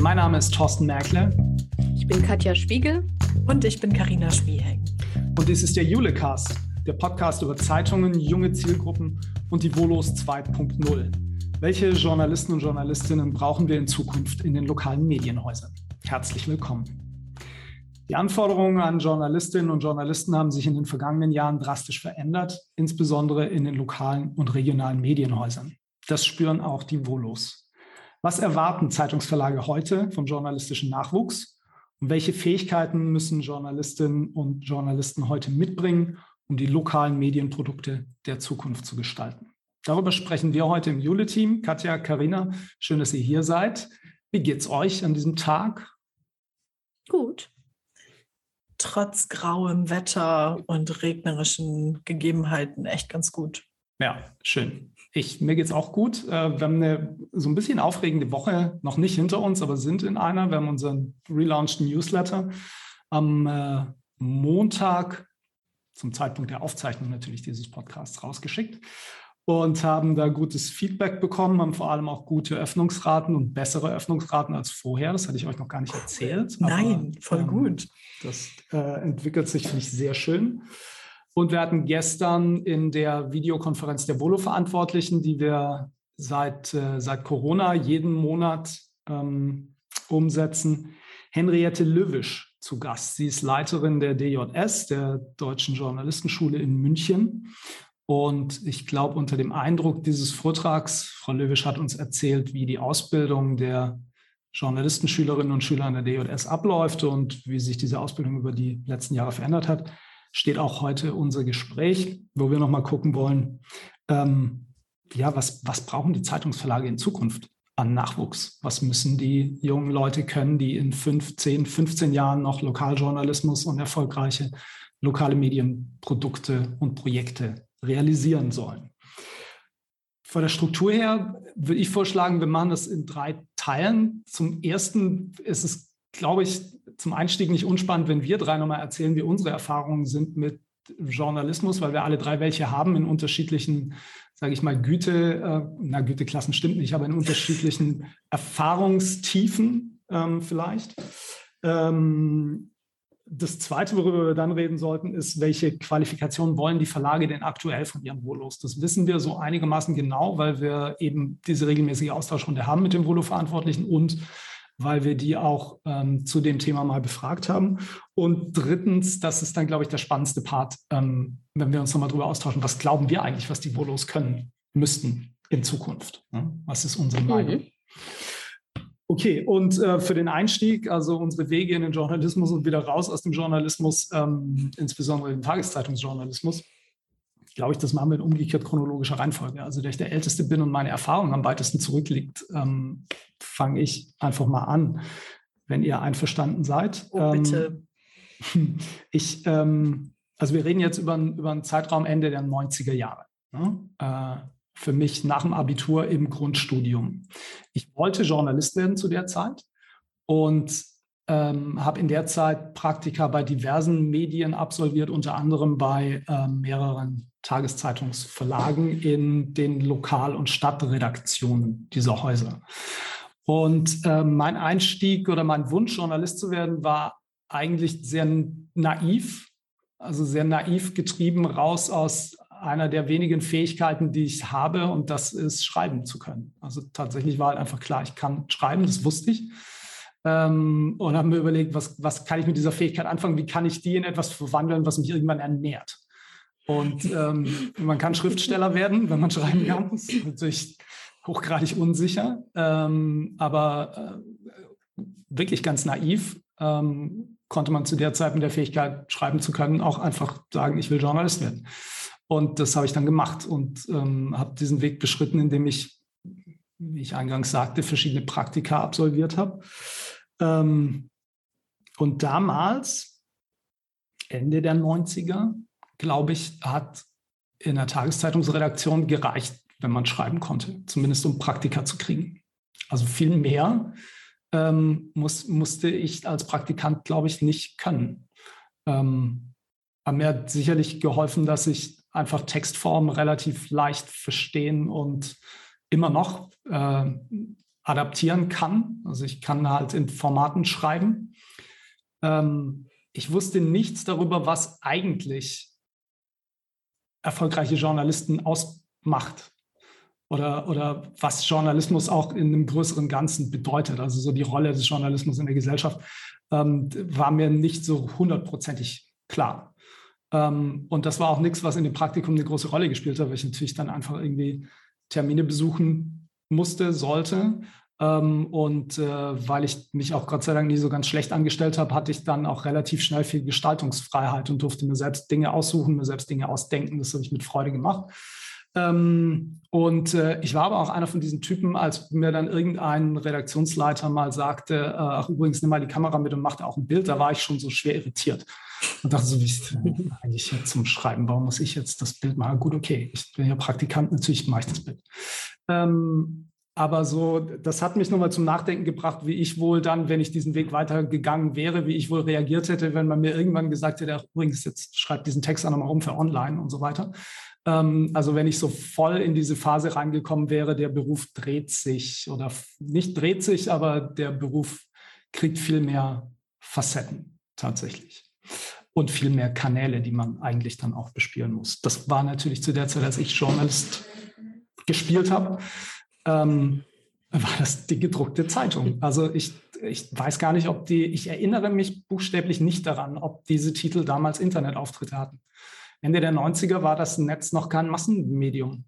Mein Name ist Thorsten Merkle. Ich bin Katja Spiegel. Und ich bin Karina Schmieheng. Und dies ist der Julecast, der Podcast über Zeitungen, junge Zielgruppen und die Volos 2.0. Welche Journalisten und Journalistinnen brauchen wir in Zukunft in den lokalen Medienhäusern? Herzlich willkommen. Die Anforderungen an Journalistinnen und Journalisten haben sich in den vergangenen Jahren drastisch verändert, insbesondere in den lokalen und regionalen Medienhäusern. Das spüren auch die Volos. Was erwarten Zeitungsverlage heute vom journalistischen Nachwuchs? Und welche Fähigkeiten müssen Journalistinnen und Journalisten heute mitbringen, um die lokalen Medienprodukte der Zukunft zu gestalten? Darüber sprechen wir heute im Jule-Team. Katja, Karina, schön, dass ihr hier seid. Wie geht's euch an diesem Tag? Gut trotz grauem Wetter und regnerischen Gegebenheiten echt ganz gut. Ja, schön. Ich, mir geht's auch gut. Äh, wir haben eine so ein bisschen aufregende Woche noch nicht hinter uns, aber sind in einer. Wir haben unseren relaunchten Newsletter am äh, Montag zum Zeitpunkt der Aufzeichnung natürlich dieses Podcasts rausgeschickt und haben da gutes Feedback bekommen, haben vor allem auch gute Öffnungsraten und bessere Öffnungsraten als vorher. Das hatte ich euch noch gar nicht erzählt. Nein, aber, voll ähm, gut. Das äh, entwickelt sich, finde ich, sehr schön. Und wir hatten gestern in der Videokonferenz der Volo-Verantwortlichen, die wir seit, äh, seit Corona jeden Monat ähm, umsetzen, Henriette Löwisch zu Gast. Sie ist Leiterin der DJS, der Deutschen Journalistenschule in München. Und ich glaube, unter dem Eindruck dieses Vortrags, Frau Löwisch hat uns erzählt, wie die Ausbildung der Journalistenschülerinnen und Schüler an der DJS abläuft und wie sich diese Ausbildung über die letzten Jahre verändert hat, steht auch heute unser Gespräch, wo wir nochmal gucken wollen, ähm, ja, was, was brauchen die Zeitungsverlage in Zukunft an Nachwuchs? Was müssen die jungen Leute können, die in 15, 15 Jahren noch Lokaljournalismus und erfolgreiche lokale Medienprodukte und Projekte realisieren sollen. Von der Struktur her würde ich vorschlagen, wir machen das in drei Teilen. Zum ersten ist es, glaube ich, zum Einstieg nicht unspannend, wenn wir drei nochmal erzählen, wie unsere Erfahrungen sind mit Journalismus, weil wir alle drei welche haben in unterschiedlichen, sage ich mal, Güte, äh, na Güteklassen stimmt nicht, aber in unterschiedlichen Erfahrungstiefen ähm, vielleicht. Ähm, das Zweite, worüber wir dann reden sollten, ist, welche Qualifikationen wollen die Verlage denn aktuell von ihren Volos? Das wissen wir so einigermaßen genau, weil wir eben diese regelmäßige Austauschrunde haben mit dem Volo-Verantwortlichen und weil wir die auch ähm, zu dem Thema mal befragt haben. Und drittens, das ist dann, glaube ich, der spannendste Part, ähm, wenn wir uns nochmal drüber austauschen, was glauben wir eigentlich, was die Volos können müssten in Zukunft? Ne? Was ist unsere mhm. Meinung? Mhm. Okay, und äh, für den Einstieg, also unsere Wege in den Journalismus und wieder raus aus dem Journalismus, ähm, insbesondere den Tageszeitungsjournalismus, glaube ich, das machen wir in umgekehrt chronologischer Reihenfolge. Also, da ich der Älteste bin und meine Erfahrung am weitesten zurückliegt, ähm, fange ich einfach mal an, wenn ihr einverstanden seid. Oh, bitte. Ähm, ich, ähm, also wir reden jetzt über, über einen Zeitraum Ende der 90er Jahre. Ne? Äh, für mich nach dem Abitur im Grundstudium. Ich wollte Journalist werden zu der Zeit und ähm, habe in der Zeit Praktika bei diversen Medien absolviert, unter anderem bei äh, mehreren Tageszeitungsverlagen in den Lokal- und Stadtredaktionen dieser Häuser. Und äh, mein Einstieg oder mein Wunsch, Journalist zu werden, war eigentlich sehr naiv, also sehr naiv getrieben raus aus einer der wenigen Fähigkeiten, die ich habe, und das ist schreiben zu können. Also tatsächlich war halt einfach klar, ich kann schreiben, das wusste ich. Ähm, und habe mir überlegt, was, was kann ich mit dieser Fähigkeit anfangen? Wie kann ich die in etwas verwandeln, was mich irgendwann ernährt? Und ähm, man kann Schriftsteller werden, wenn man schreiben kann. Das ist natürlich hochgradig unsicher, ähm, aber äh, wirklich ganz naiv ähm, konnte man zu der Zeit mit der Fähigkeit, schreiben zu können, auch einfach sagen, ich will Journalist werden. Und das habe ich dann gemacht und ähm, habe diesen Weg beschritten, indem ich, wie ich eingangs sagte, verschiedene Praktika absolviert habe. Ähm, und damals, Ende der 90er, glaube ich, hat in der Tageszeitungsredaktion gereicht, wenn man schreiben konnte, zumindest um Praktika zu kriegen. Also viel mehr ähm, muss, musste ich als Praktikant, glaube ich, nicht können. Ähm, aber mir hat sicherlich geholfen, dass ich einfach Textformen relativ leicht verstehen und immer noch äh, adaptieren kann. Also ich kann halt in Formaten schreiben. Ähm, ich wusste nichts darüber, was eigentlich erfolgreiche Journalisten ausmacht oder, oder was Journalismus auch in einem größeren Ganzen bedeutet. Also so die Rolle des Journalismus in der Gesellschaft ähm, war mir nicht so hundertprozentig klar. Ähm, und das war auch nichts, was in dem Praktikum eine große Rolle gespielt hat, weil ich natürlich dann einfach irgendwie Termine besuchen musste, sollte. Ähm, und äh, weil ich mich auch Gott sei Dank nie so ganz schlecht angestellt habe, hatte ich dann auch relativ schnell viel Gestaltungsfreiheit und durfte mir selbst Dinge aussuchen, mir selbst Dinge ausdenken. Das habe ich mit Freude gemacht. Ähm, und äh, ich war aber auch einer von diesen Typen, als mir dann irgendein Redaktionsleiter mal sagte, äh, ach übrigens, nimm mal die Kamera mit und mach da auch ein Bild, da war ich schon so schwer irritiert und dachte so, wie ist eigentlich jetzt zum Schreiben, warum muss ich jetzt das Bild machen? Gut, okay, ich bin ja Praktikant, natürlich mache ich das Bild. Ähm, aber so, das hat mich nochmal zum Nachdenken gebracht, wie ich wohl dann, wenn ich diesen Weg weitergegangen wäre, wie ich wohl reagiert hätte, wenn man mir irgendwann gesagt hätte, ach, übrigens, jetzt schreibt diesen Text auch nochmal rum für online und so weiter. Ähm, also wenn ich so voll in diese Phase reingekommen wäre, der Beruf dreht sich oder nicht dreht sich, aber der Beruf kriegt viel mehr Facetten tatsächlich und viel mehr Kanäle, die man eigentlich dann auch bespielen muss. Das war natürlich zu der Zeit, als ich Journalist gespielt habe, ähm, war das die gedruckte Zeitung. Also ich, ich weiß gar nicht, ob die, ich erinnere mich buchstäblich nicht daran, ob diese Titel damals Internetauftritte hatten. Ende der 90er war das Netz noch kein Massenmedium.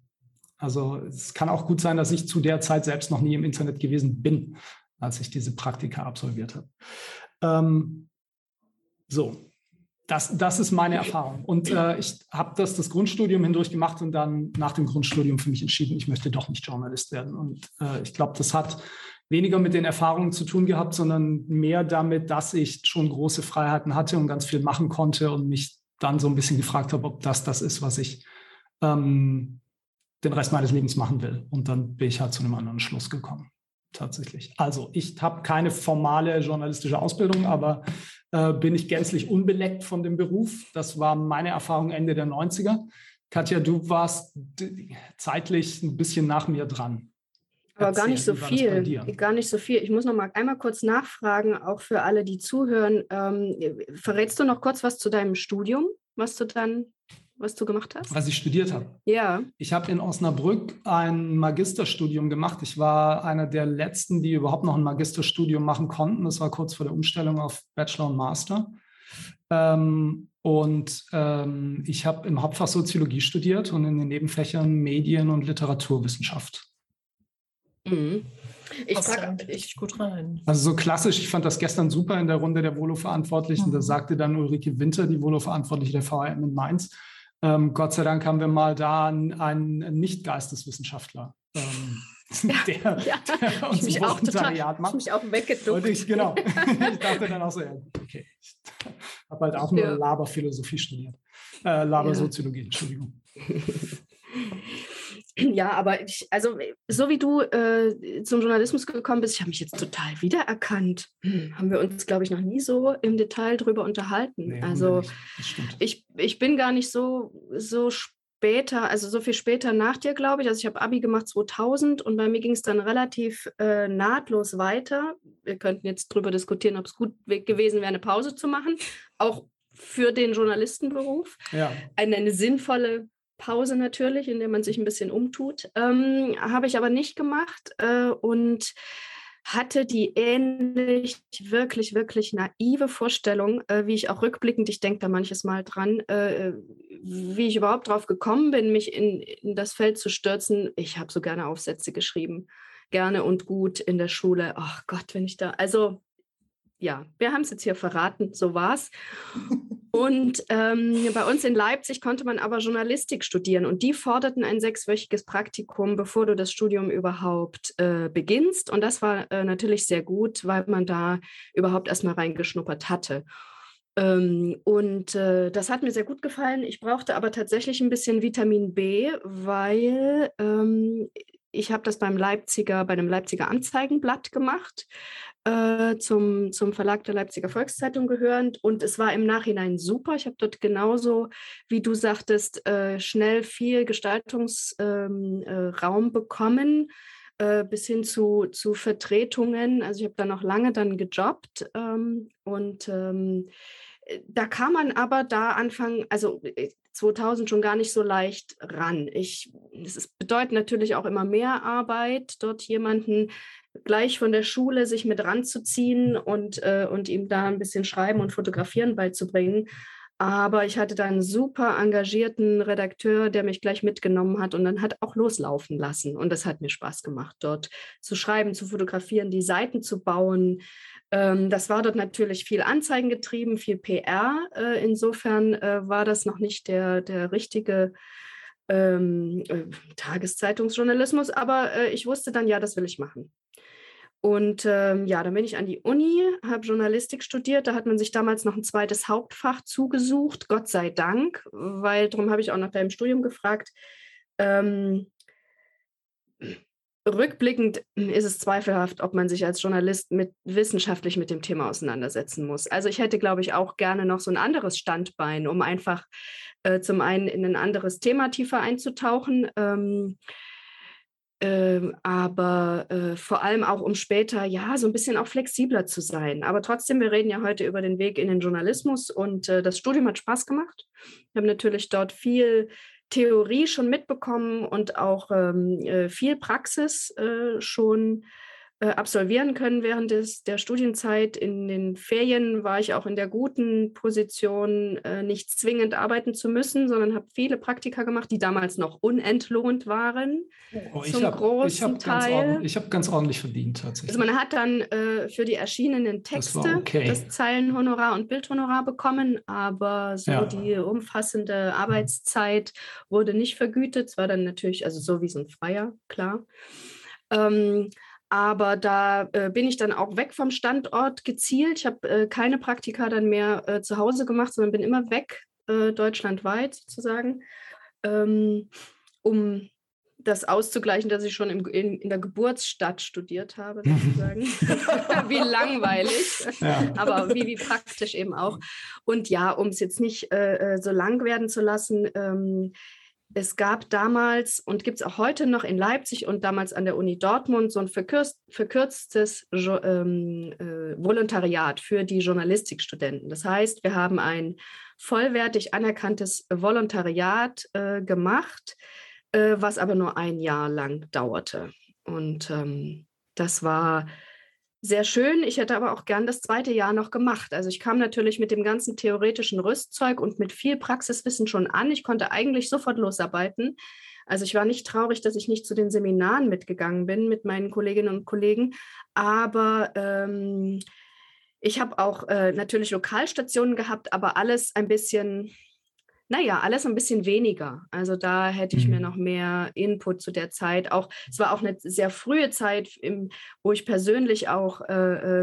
Also es kann auch gut sein, dass ich zu der Zeit selbst noch nie im Internet gewesen bin, als ich diese Praktika absolviert habe. Ähm, so, das, das ist meine Erfahrung. Und äh, ich habe das das Grundstudium hindurch gemacht und dann nach dem Grundstudium für mich entschieden, ich möchte doch nicht Journalist werden. Und äh, ich glaube, das hat weniger mit den Erfahrungen zu tun gehabt, sondern mehr damit, dass ich schon große Freiheiten hatte und ganz viel machen konnte und mich dann so ein bisschen gefragt habe, ob das das ist, was ich ähm, den Rest meines Lebens machen will. Und dann bin ich halt zu einem anderen Schluss gekommen, tatsächlich. Also ich habe keine formale journalistische Ausbildung, aber äh, bin ich gänzlich unbeleckt von dem Beruf. Das war meine Erfahrung Ende der 90er. Katja, du warst zeitlich ein bisschen nach mir dran. Aber gar nicht so viel. Gar nicht so viel. Ich muss noch mal einmal kurz nachfragen, auch für alle, die zuhören. Ähm, verrätst du noch kurz was zu deinem Studium, was du dann, was du gemacht hast? Was ich studiert habe. Ja. Ich habe in Osnabrück ein Magisterstudium gemacht. Ich war einer der letzten, die überhaupt noch ein Magisterstudium machen konnten. Das war kurz vor der Umstellung auf Bachelor und Master. Ähm, und ähm, ich habe im Hauptfach Soziologie studiert und in den Nebenfächern Medien- und Literaturwissenschaft. Mhm. Ich frage richtig gut rein. Also so klassisch, ich fand das gestern super in der Runde der Volo-Verantwortlichen. Mhm. Da sagte dann Ulrike Winter, die Volo-Verantwortliche der VRM in Mainz, ähm, Gott sei Dank haben wir mal da einen, einen Nicht-Geisteswissenschaftler. Ähm, der, ja, der uns ich Volontariat macht. Ich mich auch weggeduckt. Ich, genau. ich dachte dann auch so, ja, okay. Ich habe halt auch nur ja. Laberphilosophie studiert. Äh, Labersoziologie, ja. Entschuldigung. Ja, aber ich, also so wie du äh, zum Journalismus gekommen bist, ich habe mich jetzt total wiedererkannt. Hm, haben wir uns, glaube ich, noch nie so im Detail drüber unterhalten. Nee, also ich, ich bin gar nicht so, so später, also so viel später nach dir, glaube ich. Also ich habe Abi gemacht 2000 und bei mir ging es dann relativ äh, nahtlos weiter. Wir könnten jetzt drüber diskutieren, ob es gut gewesen wäre, eine Pause zu machen. Auch für den Journalistenberuf. Ja. Eine, eine sinnvolle Pause natürlich, in der man sich ein bisschen umtut. Ähm, Habe ich aber nicht gemacht äh, und hatte die ähnlich, wirklich, wirklich naive Vorstellung, äh, wie ich auch rückblickend, ich denke da manches Mal dran, äh, wie ich überhaupt drauf gekommen bin, mich in, in das Feld zu stürzen. Ich habe so gerne Aufsätze geschrieben, gerne und gut in der Schule. Ach Gott, wenn ich da, also ja, wir haben es jetzt hier verraten, so war es. Und ähm, bei uns in Leipzig konnte man aber Journalistik studieren und die forderten ein sechswöchiges Praktikum, bevor du das Studium überhaupt äh, beginnst. Und das war äh, natürlich sehr gut, weil man da überhaupt erstmal reingeschnuppert hatte. Ähm, und äh, das hat mir sehr gut gefallen. Ich brauchte aber tatsächlich ein bisschen Vitamin B, weil ähm, ich habe das beim Leipziger, bei dem Leipziger Anzeigenblatt gemacht äh, zum, zum Verlag der Leipziger Volkszeitung gehörend. Und es war im Nachhinein super. Ich habe dort genauso, wie du sagtest, äh, schnell viel Gestaltungsraum ähm, äh, bekommen. äh, bis hin zu, zu Vertretungen. Also ich habe da noch lange dann gejobbt ähm, und ähm, äh, da kann man aber da anfangen, also 2000 äh, schon gar nicht so leicht ran. Ich, das bedeutet natürlich auch immer mehr Arbeit, dort jemanden gleich von der Schule sich mit ranzuziehen und, äh, und ihm da ein bisschen Schreiben und Fotografieren beizubringen. Aber ich hatte da einen super engagierten Redakteur, der mich gleich mitgenommen hat und dann hat auch loslaufen lassen. Und das hat mir Spaß gemacht, dort zu schreiben, zu fotografieren, die Seiten zu bauen. Ähm, das war dort natürlich viel Anzeigen getrieben, viel PR. Äh, insofern äh, war das noch nicht der, der richtige ähm, äh, Tageszeitungsjournalismus, aber ich wusste dann, ja, das will ich machen. Und ähm, ja, dann bin ich an die Uni, habe Journalistik studiert. Da hat man sich damals noch ein zweites Hauptfach zugesucht, Gott sei Dank, weil darum habe ich auch nach deinem Studium gefragt. Ähm, rückblickend ist es zweifelhaft, ob man sich als Journalist mit wissenschaftlich mit dem Thema auseinandersetzen muss. Also ich hätte, glaube ich, auch gerne noch so ein anderes Standbein, um einfach äh, zum einen in ein anderes Thema tiefer einzutauchen. Ähm, ähm, aber äh, vor allem auch, um später ja so ein bisschen auch flexibler zu sein. Aber trotzdem, wir reden ja heute über den Weg in den Journalismus und äh, das Studium hat Spaß gemacht. Wir haben natürlich dort viel Theorie schon mitbekommen und auch ähm, äh, viel Praxis äh, schon absolvieren können während des, der Studienzeit. In den Ferien war ich auch in der guten Position, äh, nicht zwingend arbeiten zu müssen, sondern habe viele Praktika gemacht, die damals noch unentlohnt waren. Oh, zum hab, großen ich Teil. ich habe ganz ordentlich verdient tatsächlich. Also man hat dann äh, für die erschienenen Texte das, okay. das, Zeilenhonorar und Bildhonorar bekommen, aber so ja. die umfassende Arbeitszeit wurde nicht vergütet. Es war dann natürlich, also so wie so ein Freier, klar. Ähm, aber da äh, bin ich dann auch weg vom Standort gezielt. Ich habe äh, keine Praktika dann mehr äh, zu Hause gemacht, sondern bin immer weg, äh, deutschlandweit sozusagen, ähm, um das auszugleichen, dass ich schon im, in, in, der Geburtsstadt studiert habe, sozusagen. wie langweilig, ja. aber wie, wie praktisch eben auch. Und ja, um es jetzt nicht äh, äh, so lang werden zu lassen, ähm, es gab damals und gibt es auch heute noch in Leipzig und damals an der Uni Dortmund so ein verkürzt, verkürztes ähm, äh, Volontariat für die Journalistikstudenten. Das heißt, wir haben ein vollwertig anerkanntes Volontariat äh, gemacht, äh, was aber nur ein Jahr lang dauerte. Und ähm, das war sehr schön. Ich hätte aber auch gern das zweite Jahr noch gemacht. Also ich kam natürlich mit dem ganzen theoretischen Rüstzeug und mit viel Praxiswissen schon an. Ich konnte eigentlich sofort losarbeiten. Also ich war nicht traurig, dass ich nicht zu den Seminaren mitgegangen bin mit meinen Kolleginnen und Kollegen. Aber ähm, ich habe auch äh, natürlich Lokalstationen gehabt, aber alles ein bisschen naja, alles ein bisschen weniger. Also da hätte ich mhm. mir noch mehr Input zu der Zeit. Auch es war auch eine sehr frühe Zeit, im, wo ich persönlich auch äh,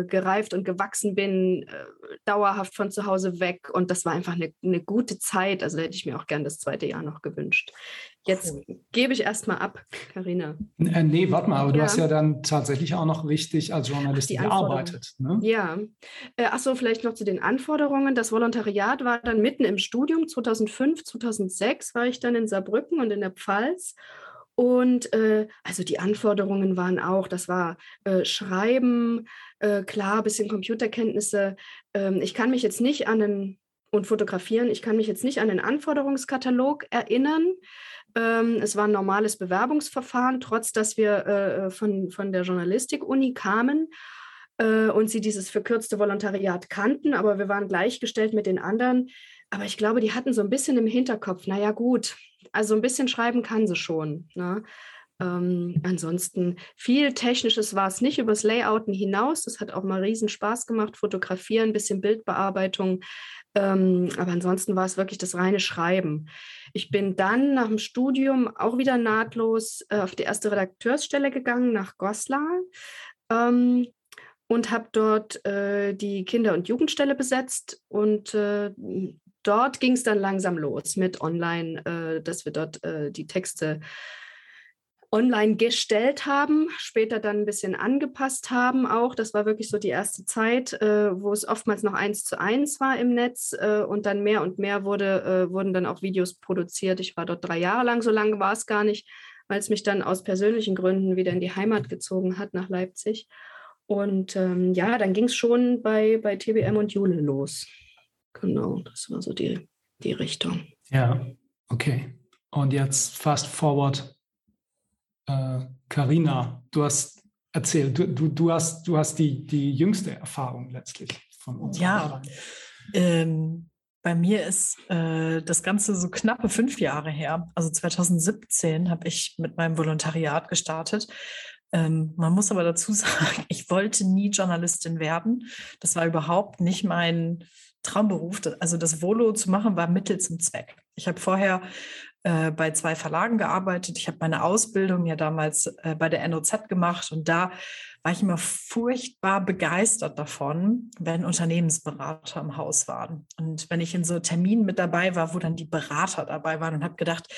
äh, gereift und gewachsen bin, äh, dauerhaft von zu Hause weg. Und das war einfach eine, eine gute Zeit. Also da hätte ich mir auch gern das zweite Jahr noch gewünscht. Jetzt cool. gebe ich erstmal ab, Karina. Äh, nee, warte mal, aber ja. du hast ja dann tatsächlich auch noch richtig als Journalistin gearbeitet. Ne? Ja. Äh, Achso, vielleicht noch zu den Anforderungen. Das Volontariat war dann mitten im Studium. 2005, 2006 war ich dann in Saarbrücken und in der Pfalz. Und äh, also die Anforderungen waren auch, das war äh, Schreiben, äh, klar, bisschen Computerkenntnisse. Ähm, ich kann mich jetzt nicht an den und fotografieren, ich kann mich jetzt nicht an den Anforderungskatalog erinnern. Ähm, es war ein normales Bewerbungsverfahren, trotz dass wir äh, von, von der Journalistik-Uni kamen äh, und sie dieses verkürzte Volontariat kannten, aber wir waren gleichgestellt mit den anderen. Aber ich glaube, die hatten so ein bisschen im Hinterkopf, naja gut, also ein bisschen schreiben kann sie schon. Ne? Ähm, ansonsten viel Technisches war es nicht übers Layouten hinaus. Das hat auch mal riesen Spaß gemacht. Fotografieren, ein bisschen Bildbearbeitung. Ähm, aber ansonsten war es wirklich das reine Schreiben. Ich bin dann nach dem Studium auch wieder nahtlos äh, auf die erste Redakteursstelle gegangen nach Goslar ähm, und habe dort äh, die Kinder- und Jugendstelle besetzt. Und äh, dort ging es dann langsam los mit Online, äh, dass wir dort äh, die Texte online gestellt haben, später dann ein bisschen angepasst haben auch. Das war wirklich so die erste Zeit, äh, wo es oftmals noch eins zu eins war im Netz äh, und dann mehr und mehr wurde, äh, wurden dann auch Videos produziert. Ich war dort drei Jahre lang, so lange war es gar nicht. weil es mich dann aus persönlichen Gründen wieder in die Heimat gezogen hat, nach Leipzig. Und ähm, ja, dann ging es schon bei, bei TBM und Jule los. Genau, das war so die, die Richtung. Ja, okay. Und jetzt fast forward. Karina, äh, du hast erzählt, du, du, du, hast, du hast die, die jüngste Erfahrung letztlich von uns. Ja, ähm, bei mir ist äh, das Ganze so knappe fünf Jahre her. Also 2017 habe ich mit meinem Volontariat gestartet. Ähm, man muss aber dazu sagen, ich wollte nie Journalistin werden. Das war überhaupt nicht mein Traumberuf. Also das Volo zu machen war Mittel zum Zweck. Ich habe vorher äh, bei zwei Verlagen gearbeitet. Ich habe meine Ausbildung ja damals äh, bei der NOZ gemacht und da war ich immer furchtbar begeistert davon, wenn Unternehmensberater im Haus waren. Und wenn ich in so Terminen mit dabei war, wo dann die Berater dabei waren und habe gedacht,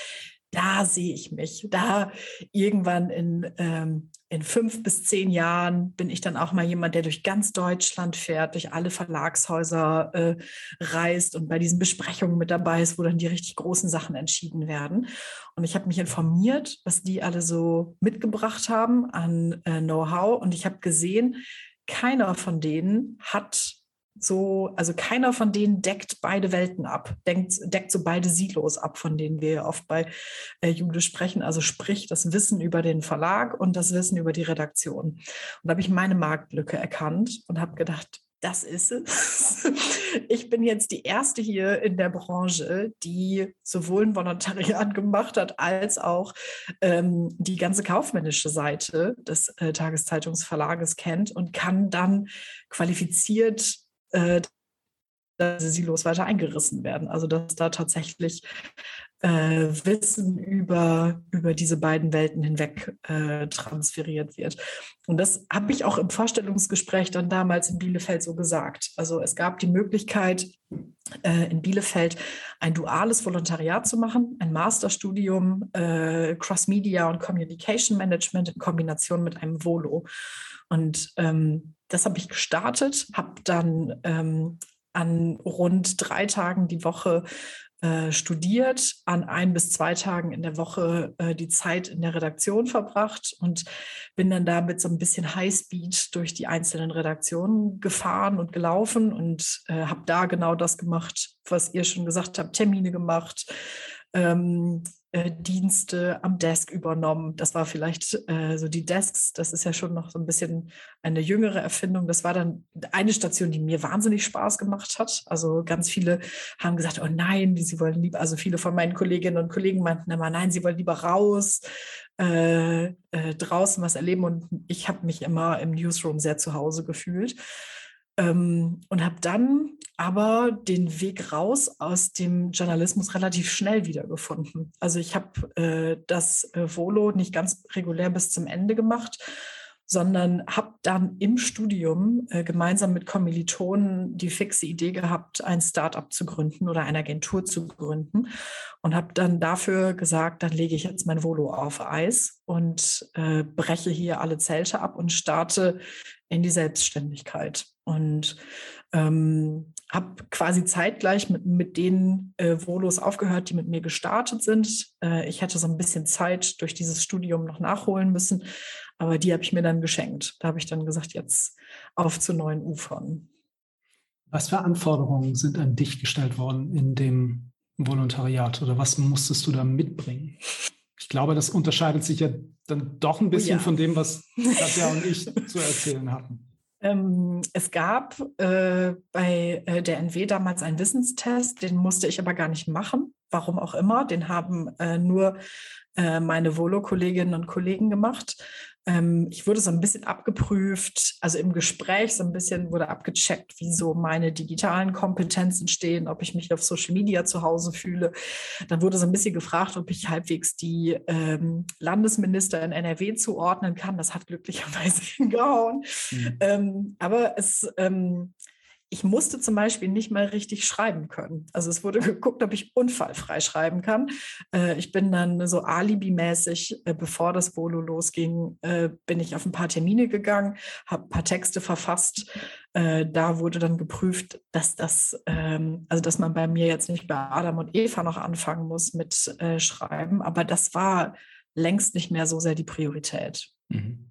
da sehe ich mich. Da irgendwann in, ähm, in fünf bis zehn Jahren bin ich dann auch mal jemand, der durch ganz Deutschland fährt, durch alle Verlagshäuser äh, reist und bei diesen Besprechungen mit dabei ist, wo dann die richtig großen Sachen entschieden werden. Und ich habe mich informiert, was die alle so mitgebracht haben an äh, Know-how. Und ich habe gesehen, keiner von denen hat so, also keiner von denen deckt beide Welten ab, deckt, deckt so beide Silos ab, von denen wir oft bei äh, Jude sprechen. Also sprich das Wissen über den Verlag und das Wissen über die Redaktion. Und da habe ich meine Marktlücke erkannt und habe gedacht, das ist es. Ich bin jetzt die erste hier in der Branche, die sowohl ein Volontariat gemacht hat, als auch ähm, die ganze kaufmännische Seite des äh, Tageszeitungsverlages kennt und kann dann qualifiziert äh, diese Silos weiter eingerissen werden. Also dass da tatsächlich äh, Wissen über, über diese beiden Welten hinweg äh, transferiert wird. Und das habe ich auch im Vorstellungsgespräch dann damals in Bielefeld so gesagt. Also es gab die Möglichkeit, äh, in Bielefeld ein duales Volontariat zu machen, ein Masterstudium äh, Cross Media und Communication Management in Kombination mit einem Volo. Und ähm, das habe ich gestartet, habe dann ähm, an rund drei Tagen die Woche äh, studiert, an ein bis zwei Tagen in der Woche äh, die Zeit in der Redaktion verbracht und bin dann damit so ein bisschen Highspeed durch die einzelnen Redaktionen gefahren und gelaufen und äh, habe da genau das gemacht, was ihr schon gesagt habt, Termine gemacht, ähm, äh, Dienste am Desk übernommen. Das war vielleicht äh, so die Desks, das ist ja schon noch so ein bisschen eine jüngere Erfindung. Das war dann eine Station, die mir wahnsinnig Spaß gemacht hat. Also ganz viele haben gesagt, oh nein, sie wollen lieber, also viele von meinen Kolleginnen und Kollegen meinten immer, nein, sie wollen lieber raus, äh, äh draußen was erleben. Und ich habe mich immer im Newsroom sehr zu Hause gefühlt. Ähm, und habe dann aber den Weg raus aus dem Journalismus relativ schnell wiedergefunden. Also ich habe äh, das äh, Volo nicht ganz regulär bis zum Ende gemacht, sondern habe dann im Studium äh, gemeinsam mit Kommilitonen die fixe Idee gehabt, ein Startup zu gründen oder eine Agentur zu gründen und habe dann dafür gesagt, dann lege ich jetzt mein Volo auf Eis und äh, breche hier alle Zelte ab und starte in die Selbstständigkeit. Und ähm, habe quasi zeitgleich mit, mit den äh, Volos aufgehört, die mit mir gestartet sind. Äh, ich hätte so ein bisschen Zeit durch dieses Studium noch nachholen müssen, aber die habe ich mir dann geschenkt. Da habe ich dann gesagt, jetzt auf zu neuen Ufern. Was für Anforderungen sind an dich gestellt worden in dem Volontariat oder was musstest du da mitbringen? Ich glaube, das unterscheidet sich ja dann doch ein oh bisschen oh ja. von dem, was Katja und ich zu erzählen hatten. Ähm, es gab äh, bei äh, der NW damals einen Wissenstest, den musste ich aber gar nicht machen, warum auch immer. Den haben äh, nur äh, meine Volo-Kolleginnen und Kollegen gemacht. Ähm, ich wurde so ein bisschen abgeprüft, also im Gespräch so ein bisschen wurde abgecheckt, wie so meine digitalen Kompetenzen stehen, ob ich mich auf Social Media zu Hause fühle. Dann wurde so ein bisschen gefragt, ob ich halbwegs die ähm, Landesminister in NRW zuordnen kann. Das hat glücklicherweise hingehauen. Mhm. Ähm, aber es ähm, ich musste zum Beispiel nicht mal richtig schreiben können. Also es wurde geguckt, ob ich unfallfrei schreiben kann. Äh, ich bin dann so alibimäßig, äh, bevor das Volo losging, äh, bin ich auf ein paar Termine gegangen, habe ein paar Texte verfasst. Da wurde dann geprüft, dass das, ähm, also dass man bei mir jetzt nicht bei Adam und Eva noch anfangen muss mit Schreiben, aber das war längst nicht mehr so sehr die Priorität. Mhm.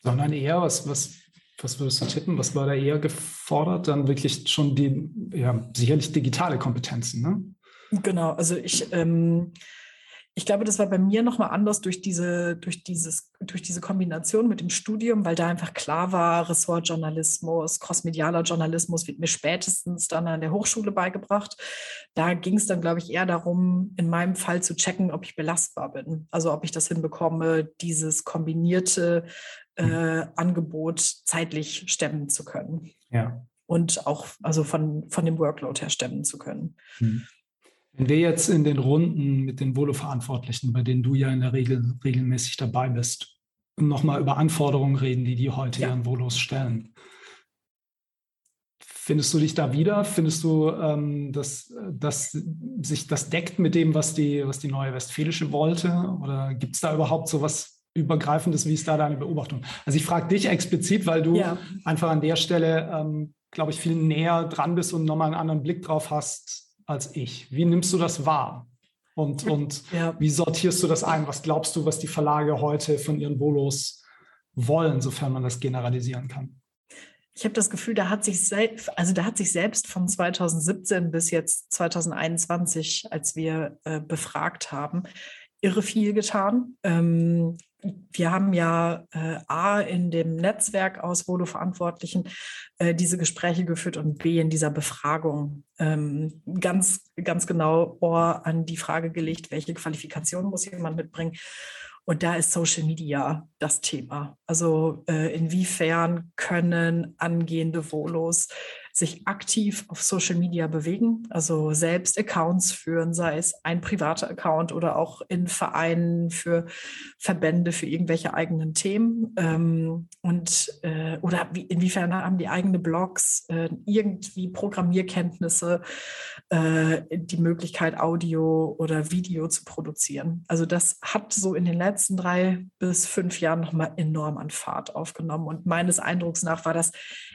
Sondern eher, was, was, was würdest du tippen? Was war da eher gefordert? Dann wirklich schon die, ja, sicherlich digitale Kompetenzen, ne? Genau, also ich, ähm, ich glaube, das war bei mir nochmal anders durch diese, durch, dieses, durch diese Kombination mit dem Studium, weil da einfach klar war, Ressortjournalismus, crossmedialer Journalismus wird mir spätestens dann an der Hochschule beigebracht. Da ging es dann, glaube ich, eher darum, in meinem Fall zu checken, ob ich belastbar bin. Also ob ich das hinbekomme, dieses kombinierte äh, Angebot zeitlich stemmen zu können. Ja. Und auch also von, von dem Workload her stemmen zu können. Mhm. Wenn wir jetzt in den Runden mit den Volo-Verantwortlichen, bei denen du ja in der Regel regelmäßig dabei bist, nochmal über Anforderungen reden, die die heute ja. ihren Volos stellen. Findest du dich da wieder? Findest du, ähm, dass, dass sich das deckt mit dem, was die, was die neue Westfälische wollte? Oder gibt es da überhaupt so was Übergreifendes? Wie ist da deine Beobachtung? Also ich frage dich explizit, weil du ja. einfach an der Stelle, ähm, glaube ich, viel näher dran bist und nochmal einen anderen Blick drauf hast, als ich. Wie nimmst du das wahr? Und, und ja. wie sortierst du das ein? Was glaubst du, was die Verlage heute von ihren Bolos wollen, sofern man das generalisieren kann? Ich habe das Gefühl, da hat sich selbst, also da hat sich selbst von 2017 bis jetzt 2021, als wir äh, befragt haben, irre viel getan. Ähm, wir haben ja äh, A in dem Netzwerk aus Volo-Verantwortlichen äh, diese Gespräche geführt und B in dieser Befragung ähm, ganz, ganz genau Ohr an die Frage gelegt, welche Qualifikation muss jemand mitbringen. Und da ist Social Media das Thema. Also äh, inwiefern können angehende Volos sich aktiv auf Social Media bewegen, also selbst Accounts führen, sei es ein privater Account oder auch in Vereinen für Verbände für irgendwelche eigenen Themen. Ähm, und äh, oder wie, inwiefern haben die eigene Blogs äh, irgendwie Programmierkenntnisse, äh, die Möglichkeit Audio oder Video zu produzieren. Also das hat so in den letzten drei bis fünf Jahren nochmal enorm an Fahrt aufgenommen. Und meines Eindrucks nach war das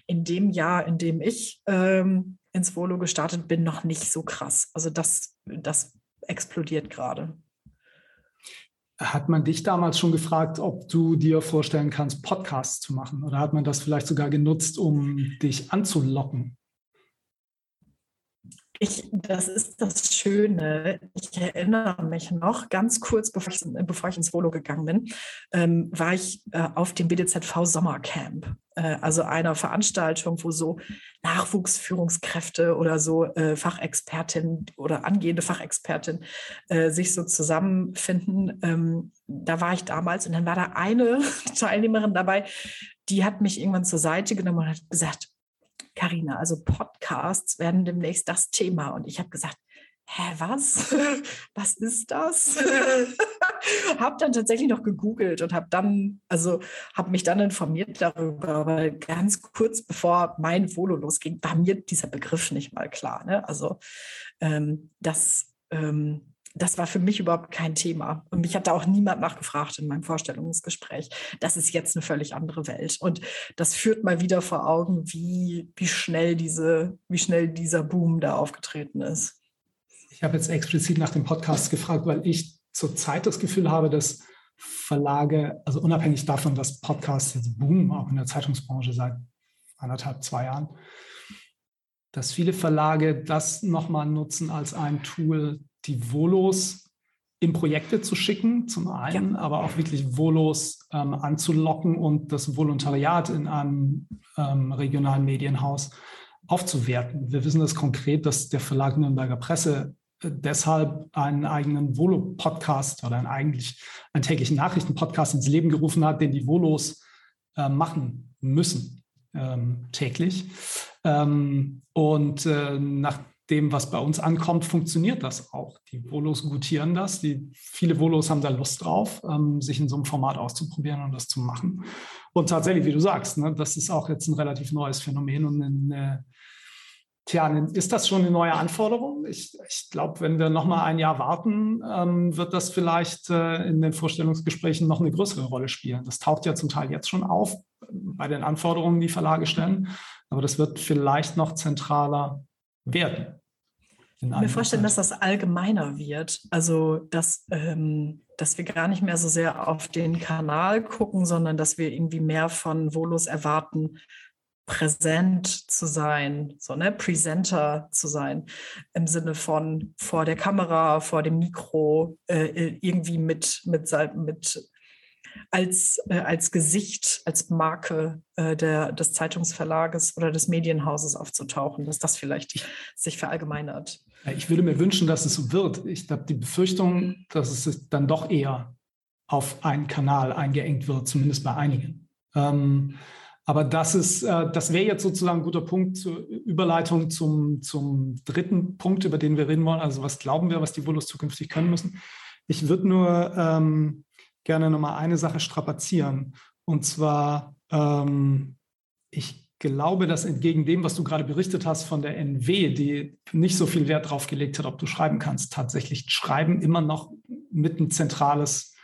in dem Jahr, in dem ich ähm, ins Volo gestartet bin, noch nicht so krass. Also das, das explodiert gerade. Hat man dich damals schon gefragt, ob du dir vorstellen kannst, Podcasts zu machen? Oder hat man das vielleicht sogar genutzt, um dich anzulocken? Ich, das ist das Schöne. Ich erinnere mich noch, ganz kurz bevor ich, bevor ich ins Volo gegangen bin, ähm, war ich äh, auf dem BDZV Sommercamp. Äh, also einer Veranstaltung, wo so Nachwuchsführungskräfte oder so äh, Fachexpertinnen oder angehende Fachexpertinnen äh, sich so zusammenfinden. Ähm, da war ich damals und dann war da eine Teilnehmerin dabei, die hat mich irgendwann zur Seite genommen und hat gesagt, Karina, also Podcasts werden demnächst das Thema. Und ich habe gesagt, hä, was? was ist das? habe dann tatsächlich noch gegoogelt und habe dann, also habe mich dann informiert darüber, weil ganz kurz bevor mein Volo losging, war mir dieser Begriff nicht mal klar. Ne? Also ähm, das ähm, das war für mich überhaupt kein Thema. Und mich hat da auch niemand nachgefragt in meinem Vorstellungsgespräch. Das ist jetzt eine völlig andere Welt. Und das führt mal wieder vor Augen, wie, wie, schnell, diese, wie schnell dieser Boom da aufgetreten ist. Ich habe jetzt explizit nach dem Podcast gefragt, weil ich zurzeit das Gefühl habe, dass Verlage, also unabhängig davon, dass Podcasts jetzt boomen, auch in der Zeitungsbranche seit anderthalb, zwei Jahren, dass viele Verlage das nochmal nutzen als ein Tool, die Volos in Projekte zu schicken, zum einen, ja. aber auch wirklich Volos ähm, anzulocken und das Volontariat in einem ähm, regionalen Medienhaus aufzuwerten. Wir wissen das konkret, dass der Verlag Nürnberger Presse äh, deshalb einen eigenen Volo-Podcast oder einen eigentlich einen täglichen Nachrichten-Podcast ins Leben gerufen hat, den die Volos äh, machen müssen ähm, täglich. Ähm, und äh, nach dem, was bei uns ankommt, funktioniert das auch. Die Volos gutieren das. Die, viele Volos haben da Lust drauf, ähm, sich in so einem Format auszuprobieren und das zu machen. Und tatsächlich, wie du sagst, ne, das ist auch jetzt ein relativ neues Phänomen und eine, Tja, ist das schon eine neue Anforderung? Ich, ich glaube, wenn wir noch mal ein Jahr warten, ähm, wird das vielleicht äh, in den Vorstellungsgesprächen noch eine größere Rolle spielen. Das taucht ja zum Teil jetzt schon auf bei den Anforderungen, die Verlage stellen, aber das wird vielleicht noch zentraler werden. Mir vorstellen, dass das allgemeiner wird. Also, dass, ähm, dass wir gar nicht mehr so sehr auf den Kanal gucken, sondern dass wir irgendwie mehr von Volos erwarten, präsent zu sein, so ne, Presenter zu sein, im Sinne von vor der Kamera, vor dem Mikro, äh, irgendwie mit, mit, mit als, äh, als Gesicht, als Marke äh, der, des Zeitungsverlages oder des Medienhauses aufzutauchen, dass das vielleicht sich verallgemeinert. Ich würde mir wünschen, dass es so wird. Ich habe die Befürchtung, dass es dann doch eher auf einen Kanal eingeengt wird, zumindest bei einigen. Ähm, aber das äh, das wäre jetzt sozusagen ein guter Punkt zur Überleitung zum, zum dritten Punkt, über den wir reden wollen. Also was glauben wir, was die Volos zukünftig können müssen? Ich würde nur ähm, gerne nochmal eine Sache strapazieren. Und zwar, ähm, ich glaube, dass entgegen dem, was du gerade berichtet hast von der NW, die nicht so viel Wert drauf gelegt hat, ob du schreiben kannst, tatsächlich Schreiben immer noch mit ein zentrales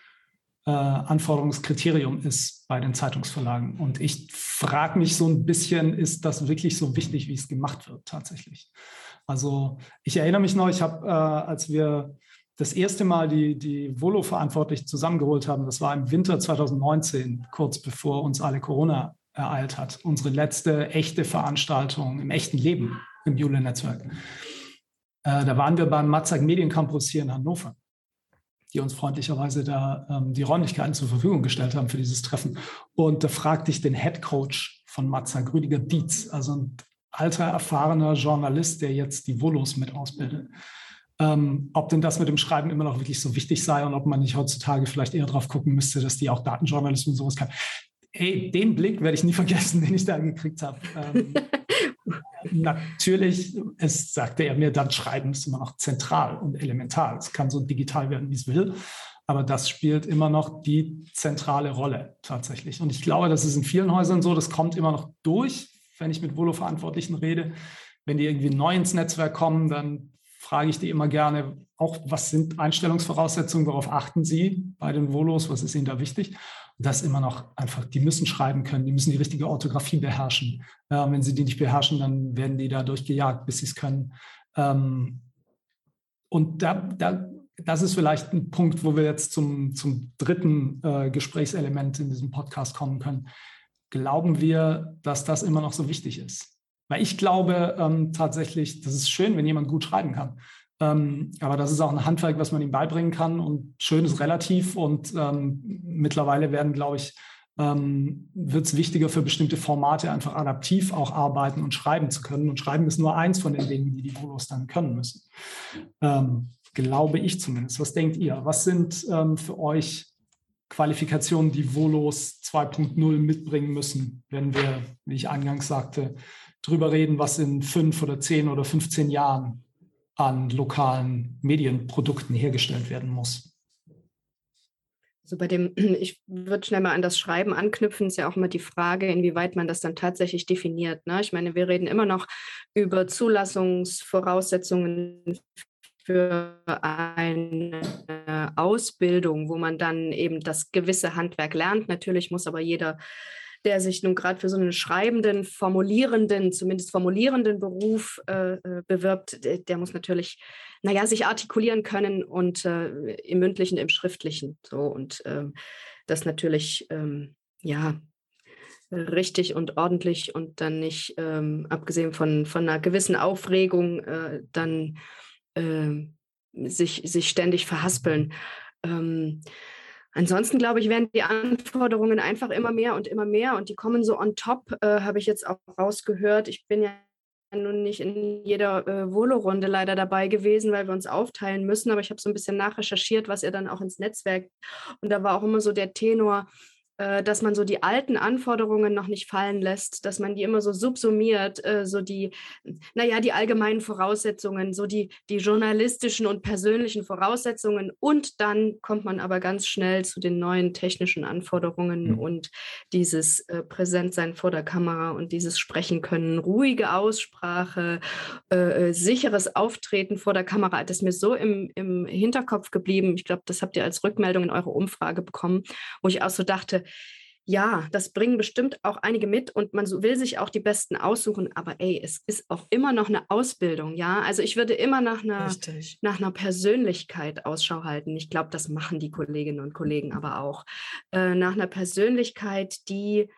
äh, Anforderungskriterium ist bei den Zeitungsverlagen. Und ich frage mich so ein bisschen, ist das wirklich so wichtig, wie es gemacht wird tatsächlich? Also ich erinnere mich noch, ich habe, äh, als wir das erste Mal die, die Volo-Verantwortlichen zusammengeholt haben, das war im Winter 2019, kurz bevor uns alle Corona ereilt hat. Unsere letzte echte Veranstaltung im echten Leben im Jule-Netzwerk. Äh, da waren wir beim Matzak Mediencampus hier in Hannover, die uns freundlicherweise da ähm, die Räumlichkeiten zur Verfügung gestellt haben für dieses Treffen. Und da fragte ich den Head Coach von Matzak, Rüdiger Dietz, also ein alter, erfahrener Journalist, der jetzt die Volos mit ausbildet ähm, ob denn das mit dem Schreiben immer noch wirklich so wichtig sei und ob man nicht heutzutage vielleicht eher darauf gucken müsste, dass die auch Datenjournalismus und sowas kann. Ey, den Blick werde ich nie vergessen, den ich da gekriegt habe. Ähm, natürlich, es sagte er mir, dann Schreiben ist immer noch zentral und elementar. Es kann so digital werden, wie es will. Aber das spielt immer noch die zentrale Rolle tatsächlich. Und ich glaube, das ist in vielen Häusern so, das kommt immer noch durch, wenn ich mit Volo-Verantwortlichen rede. Wenn die irgendwie neu ins Netzwerk kommen, dann frage ich die immer gerne auch, was sind Einstellungsvoraussetzungen, worauf achten Sie bei den Volos, was ist Ihnen da wichtig? Und das immer noch einfach, die müssen schreiben können, die müssen die richtige Orthographie beherrschen. Äh, wenn sie die nicht beherrschen, dann werden die da durchgejagt, bis sie es können. Ähm, und da, da, das ist vielleicht ein Punkt, wo wir jetzt zum, zum dritten äh, Gesprächselement in diesem Podcast kommen können. Glauben wir, dass das immer noch so wichtig ist? Weil ich glaube ähm, tatsächlich, das ist schön, wenn jemand gut schreiben kann. Ähm, aber das ist auch ein Handwerk, was man ihm beibringen kann. Und schön ist relativ. Und ähm, mittlerweile werden, glaube ich, ähm, wird es wichtiger für bestimmte Formate einfach adaptiv auch arbeiten und schreiben zu können. Und schreiben ist nur eins von den Dingen, die die Bolos dann können müssen. Ähm, glaube ich zumindest. Was denkt ihr? Was sind ähm, für euch Qualifikationen, die Volos 2.0 mitbringen müssen, wenn wir, wie ich eingangs sagte, drüber reden, was in fünf oder zehn oder 15 Jahren an lokalen Medienprodukten hergestellt werden muss. Also bei dem, ich würde schnell mal an das Schreiben anknüpfen, ist ja auch immer die Frage, inwieweit man das dann tatsächlich definiert. Ne? Ich meine, wir reden immer noch über Zulassungsvoraussetzungen für eine Ausbildung, wo man dann eben das gewisse Handwerk lernt. Natürlich muss aber jeder der sich nun gerade für so einen schreibenden, formulierenden, zumindest formulierenden Beruf äh, äh, bewirbt, der, der, muss natürlich, naja, sich artikulieren können und äh, im mündlichen, im schriftlichen. So und ähm, das natürlich, ähm, ja, richtig und ordentlich und dann nicht, ähm, abgesehen von, von einer gewissen Aufregung, äh, dann äh, sich, sich ständig verhaspeln. Ähm, Ansonsten glaube ich, werden die Anforderungen einfach immer mehr und immer mehr und die kommen so on top, äh, habe ich jetzt auch rausgehört. Ich bin ja nun nicht in jeder äh, Volo-Runde leider dabei gewesen, weil wir uns aufteilen müssen, aber ich habe so ein bisschen nachrecherchiert, was ihr dann auch ins Netzwerk und da war auch immer so der Tenor, dass man so die alten Anforderungen noch nicht fallen lässt, dass man die immer so subsumiert, äh, so die, naja, die allgemeinen Voraussetzungen, so die, die journalistischen und persönlichen Voraussetzungen und dann kommt man aber ganz schnell zu den neuen technischen Anforderungen mhm. und dieses äh, Präsentsein vor der Kamera und dieses Sprechen können, ruhige Aussprache, äh, sicheres Auftreten vor der Kamera. Das ist mir so im, im Hinterkopf geblieben. Ich glaube, das habt ihr als Rückmeldung in eurer Umfrage bekommen, wo ich auch so dachte, ja, das bringen bestimmt auch einige mit und man will sich auch die Besten aussuchen, aber ey, es ist auch immer noch eine Ausbildung, ja. Also ich würde immer nach einer, nach einer Persönlichkeit Ausschau halten. Ich glaube, das machen die Kolleginnen und Kollegen aber auch. Äh, nach einer Persönlichkeit, die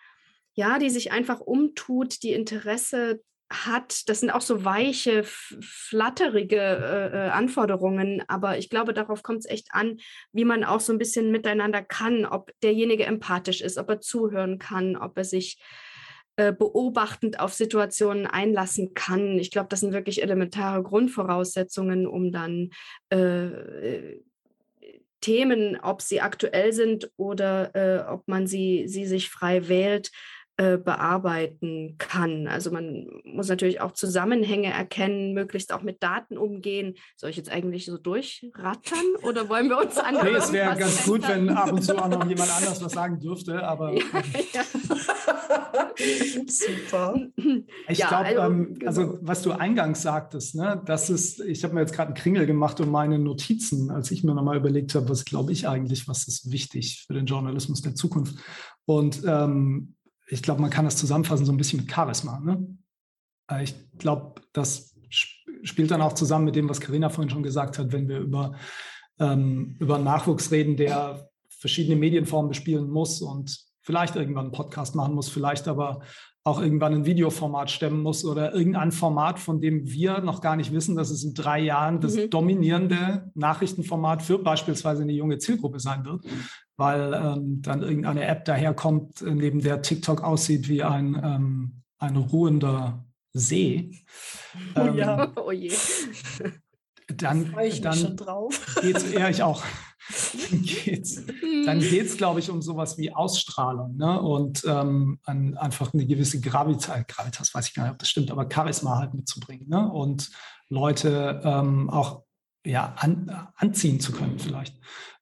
ja, die sich einfach umtut, die Interesse hat. Das sind auch so weiche, flatterige äh, äh, Anforderungen, aber ich glaube, darauf kommt es echt an, wie man auch so ein bisschen miteinander kann, ob derjenige empathisch ist, ob er zuhören kann, ob er sich äh, beobachtend auf Situationen einlassen kann. Ich glaube, das sind wirklich elementare Grundvoraussetzungen, um dann äh, Themen, ob sie aktuell sind oder äh, ob man sie, sie sich frei wählt, äh, bearbeiten kann. Also man muss natürlich auch Zusammenhänge erkennen, möglichst auch mit Daten umgehen. Soll ich jetzt eigentlich so durchrattern oder wollen wir uns an? Nee, es wäre ganz gut, wenn ab und zu auch noch jemand anders was sagen dürfte, aber. Ja, ja. Super. Ich ja, glaube, also, ähm, genau. also, was du eingangs sagtest, ne, das ist, ich habe mir jetzt gerade einen Kringel gemacht um meine Notizen, als ich mir nochmal überlegt habe, was glaube ich eigentlich, was ist wichtig für den Journalismus der Zukunft. Und ähm, ich glaube, man kann das zusammenfassen so ein bisschen mit Charisma. Ne? Äh, ich glaube, das spielt dann auch zusammen mit dem, was Karina vorhin schon gesagt hat, wenn wir über, ähm, über Nachwuchs reden, der verschiedene Medienformen bespielen muss und vielleicht irgendwann einen Podcast machen muss, vielleicht aber auch irgendwann ein Videoformat stemmen muss oder irgendein Format, von dem wir noch gar nicht wissen, dass es in drei Jahren das mhm. dominierende Nachrichtenformat für beispielsweise eine junge Zielgruppe sein wird, weil ähm, dann irgendeine App daherkommt, neben der TikTok aussieht wie ein, ähm, ein ruhender See. Oh ähm, ja, oh je. Dann, dann. Geht's, ja, ich auch. Dann geht's, dann geht's, glaube ich, um sowas wie Ausstrahlung ne? und ähm, an, einfach eine gewisse Gravitas, Gravitas weiß ich gar nicht, ob das stimmt, aber Charisma halt mitzubringen ne? und Leute ähm, auch ja, an, anziehen zu können vielleicht.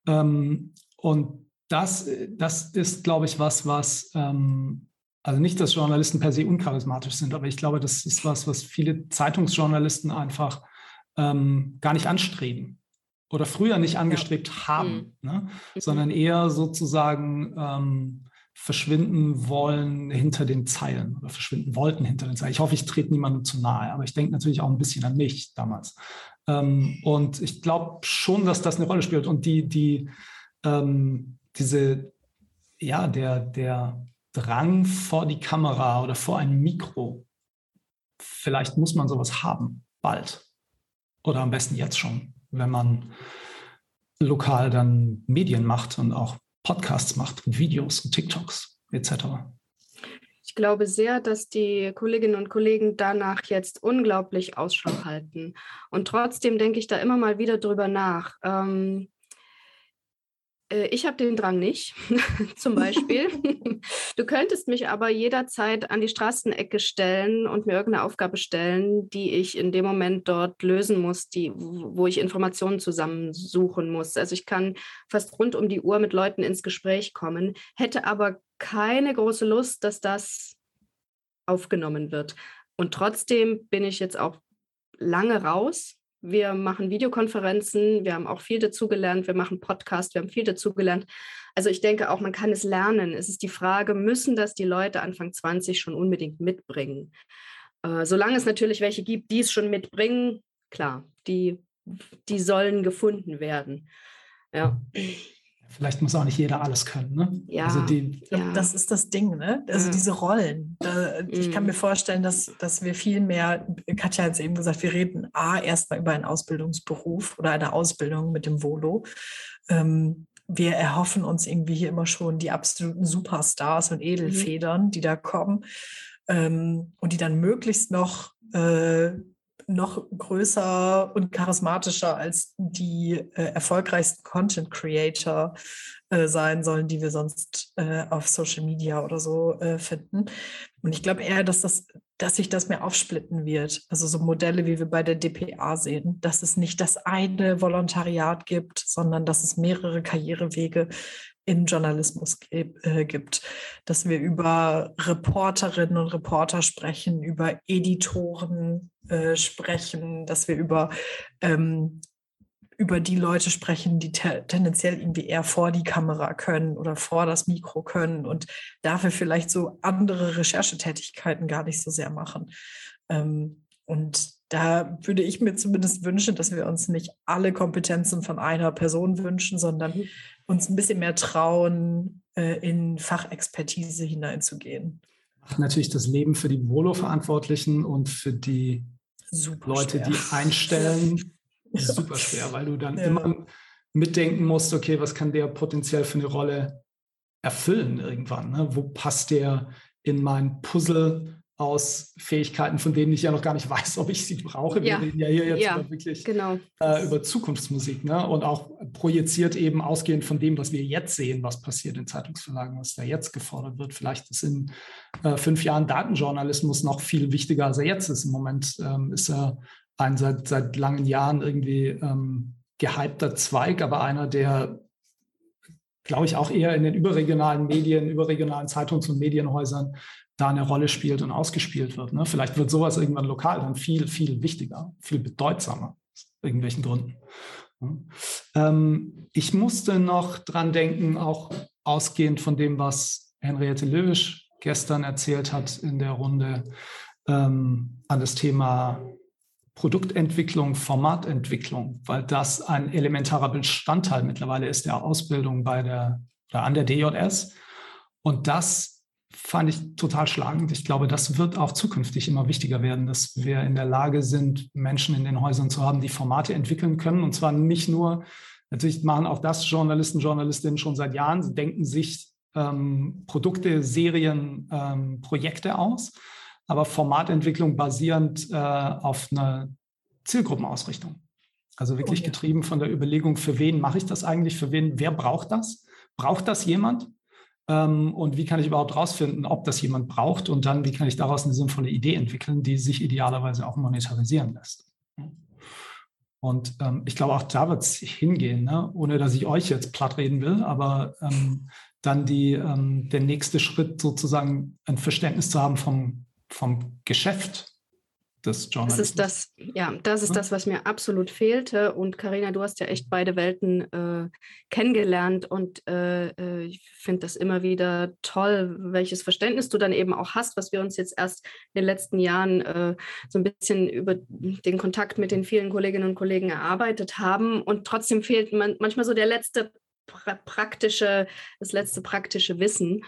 Ähm, und das, das ist, glaube ich, was, was, ähm, also nicht, dass Journalisten per se uncharismatisch sind, aber ich glaube, das ist was, was viele Zeitungsjournalisten einfach ähm, gar nicht anstreben oder früher nicht angestrebt ja. haben, mhm. ne? Mhm. sondern eher sozusagen ähm, verschwinden wollen hinter den Zeilen oder verschwinden wollten hinter den Zeilen. Ich hoffe, ich trete niemandem zu nahe, aber ich denke natürlich auch ein bisschen an mich damals. Ähm, und ich glaube schon, dass das eine Rolle spielt. Und die, die, ähm, diese, ja, der, der Drang vor die Kamera oder vor ein Mikro, vielleicht muss man sowas haben, bald. Oder am besten jetzt schon, wenn man lokal dann Medien macht und auch Podcasts macht und Videos und TikToks etc. Ich glaube sehr, dass die Kolleginnen und Kollegen danach jetzt unglaublich Ausschau halten. Und trotzdem denke ich da immer mal wieder drüber nach. Ähm, äh, ich habe den Drang nicht, zum Beispiel. du könntest mich aber jederzeit an die Straßenecke stellen und mir irgendeine Aufgabe stellen, die ich in dem Moment dort lösen muss, die, wo ich Informationen zusammensuchen muss. Also ich kann fast rund um die Uhr mit Leuten ins Gespräch kommen, hätte aber keine große Lust, dass das aufgenommen wird. Und trotzdem bin ich jetzt auch lange raus wir machen Videokonferenzen, wir haben auch viel dazugelernt, wir machen Podcasts, wir haben viel dazugelernt. Also ich denke auch, man kann es lernen. Es ist die Frage, müssen das die Leute Anfang 20 schon unbedingt mitbringen? Äh, solange es natürlich welche gibt, die es schon mitbringen, klar, die, die sollen gefunden werden. Ja. Vielleicht muss auch nicht jeder alles können. Ne? Ja, also die, ja. das ist das Ding, ne? Also ja. diese Rollen. Da, ich kann mir mhm. vorstellen, dass, dass wir viel mehr, Katja hat es eben gesagt, wir reden A, erstmal über einen Ausbildungsberuf oder eine Ausbildung mit dem Volo. Ähm, wir erhoffen uns irgendwie hier immer schon die absoluten Superstars und Edelfedern, mhm. die da kommen ähm, und die dann möglichst noch äh, noch größer und charismatischer als die äh, erfolgreichsten Content Creator äh, sein sollen, die wir sonst äh, auf Social Media oder so äh, finden. Und ich glaube eher, dass das, dass sich das mehr aufsplitten wird. Also so Modelle, wie wir bei der DPA sehen, dass es nicht das eine Volontariat gibt, sondern dass es mehrere Karrierewege im Journalismus äh, gibt, dass wir über Reporterinnen und Reporter sprechen, über Editoren äh, sprechen, dass wir über ähm, über die Leute sprechen, die te tendenziell irgendwie eher vor die Kamera können oder vor das Mikro können und dafür vielleicht so andere Recherchetätigkeiten gar nicht so sehr machen. Ähm, und da würde ich mir zumindest wünschen, dass wir uns nicht alle Kompetenzen von einer Person wünschen, sondern mhm. Uns ein bisschen mehr trauen, äh, in Fachexpertise hineinzugehen. Macht natürlich das Leben für die Volo-Verantwortlichen und für die super Leute, schwer. die einstellen, super schwer, weil du dann ja. immer mitdenken musst, okay, was kann der potenziell für eine Rolle erfüllen irgendwann? Ne? Wo passt der in mein Puzzle? Aus Fähigkeiten, von denen ich ja noch gar nicht weiß, ob ich sie brauche. Wir reden ja hier jetzt ja, über wirklich genau. äh, über Zukunftsmusik ne? und auch projiziert eben ausgehend von dem, was wir jetzt sehen, was passiert in Zeitungsverlagen, was da jetzt gefordert wird. Vielleicht ist in äh, fünf Jahren Datenjournalismus noch viel wichtiger, als er jetzt ist. Im Moment ähm, ist er ein seit, seit langen Jahren irgendwie ähm, gehypter Zweig, aber einer, der glaube ich, auch eher in den überregionalen Medien, überregionalen Zeitungs- und Medienhäusern da eine Rolle spielt und ausgespielt wird. Ne? Vielleicht wird sowas irgendwann lokal dann viel, viel wichtiger, viel bedeutsamer, aus irgendwelchen Gründen. Ähm, ich musste noch dran denken, auch ausgehend von dem, was Henriette Löwisch gestern erzählt hat in der Runde, ähm, an das Thema Produktentwicklung, Formatentwicklung, weil das ein elementarer Bestandteil mittlerweile ist der Ausbildung bei der, an der DJS. Und das fand ich total schlagend. Ich glaube, das wird auch zukünftig immer wichtiger werden, dass wir in der Lage sind, Menschen in den Häusern zu haben, die Formate entwickeln können. Und zwar nicht nur, natürlich machen auch das Journalisten, Journalistinnen schon seit Jahren. Sie denken sich ähm, Produkte, Serien, ähm, Projekte aus, aber Formatentwicklung basierend äh, auf einer Zielgruppenausrichtung. Also wirklich oh, ja. getrieben von der Überlegung, für wen mache ich das eigentlich, für wen, wer braucht das? Braucht das jemand? Ähm, und wie kann ich überhaupt rausfinden, ob das jemand braucht und dann, wie kann ich daraus eine sinnvolle Idee entwickeln, die sich idealerweise auch monetarisieren lässt. Und ähm, ich glaube, auch da wird es hingehen, ne? ohne dass ich euch jetzt platt reden will, aber ähm, dann die, ähm, der nächste Schritt sozusagen ein Verständnis zu haben vom, vom Geschäft des Journalismus. Das ist das, ja, das ist das, was mir absolut fehlte. Und Karina, du hast ja echt beide Welten äh, kennengelernt und äh, äh ich finde das immer wieder toll, welches Verständnis du dann eben auch hast, was wir uns jetzt erst in den letzten Jahren äh, so ein bisschen über den Kontakt mit den vielen Kolleginnen und Kollegen erarbeitet haben. Und trotzdem fehlt man manchmal so der letzte pra praktische, das letzte praktische Wissen.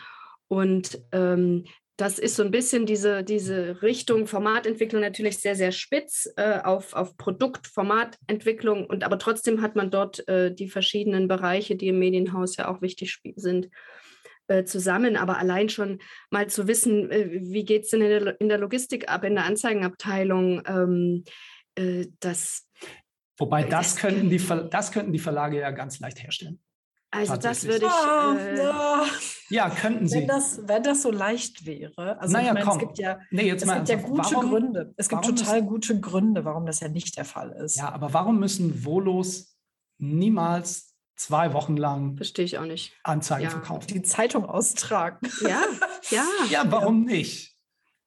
Und ähm, das ist so ein bisschen diese, diese Richtung Formatentwicklung natürlich sehr, sehr spitz äh, auf, auf Produktformatentwicklung. Und aber trotzdem hat man dort äh, die verschiedenen Bereiche, die im Medienhaus ja auch wichtig sind, äh, zusammen. Aber allein schon mal zu wissen, äh, wie geht es denn in der, in der, Logistik ab, in der Anzeigenabteilung, ähm, äh, das. Wobei das, das könnten die, das könnten die Verlage ja ganz leicht herstellen. Also das würde ich. Oh, äh, ja. ja. könnten Sie. Wenn das, wenn das so leicht wäre. Also naja, ich meine, komm. es gibt ja, nee, jetzt es mal gibt ja gute warum, Gründe. Es gibt total gute Gründe, warum das ja nicht der Fall ist. Ja, aber warum müssen Volos niemals zwei Wochen lang Verstehe ich auch nicht. Anzeigen ja. verkaufen? Die Zeitung austragen. Ja, ja. ja, warum nicht?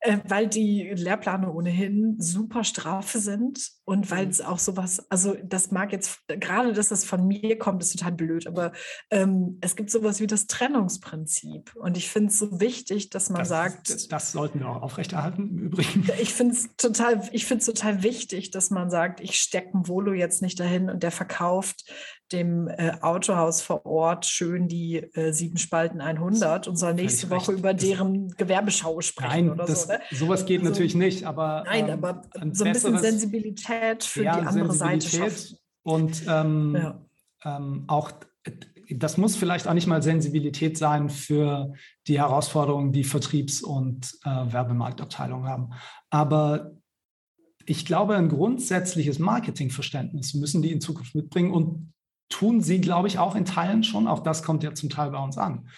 Äh, weil die Lehrpläne ohnehin super strafe sind und weil mhm. es auch sowas, also das mag jetzt, gerade dass das von mir kommt, ist total blöd, aber ähm, es gibt sowas wie das Trennungsprinzip und ich finde es so wichtig, dass man das, sagt. Das, das, sollten wir auch aufrechterhalten im Übrigen. Ich finde es total, ich finde es total wichtig, dass man sagt, ich stecke ein Volo jetzt nicht dahin und der verkauft dem äh, Autohaus vor Ort schön die äh, sieben Spalten 100 und soll nächste Woche recht. über deren Gewerbeschau sprechen nein, oder das, so. Ne? Sowas geht also, natürlich nicht, aber. Nein, ähm, aber so ein bisschen Sensibilität für ja, die andere Seite schaffen. Und ähm, ja. ähm, auch das muss vielleicht auch nicht mal Sensibilität sein für die Herausforderungen, die Vertriebs- und äh, Werbemarktabteilungen haben. Aber ich glaube, ein grundsätzliches Marketingverständnis müssen die in Zukunft mitbringen und tun sie, glaube ich, auch in Teilen schon. Auch das kommt ja zum Teil bei uns an.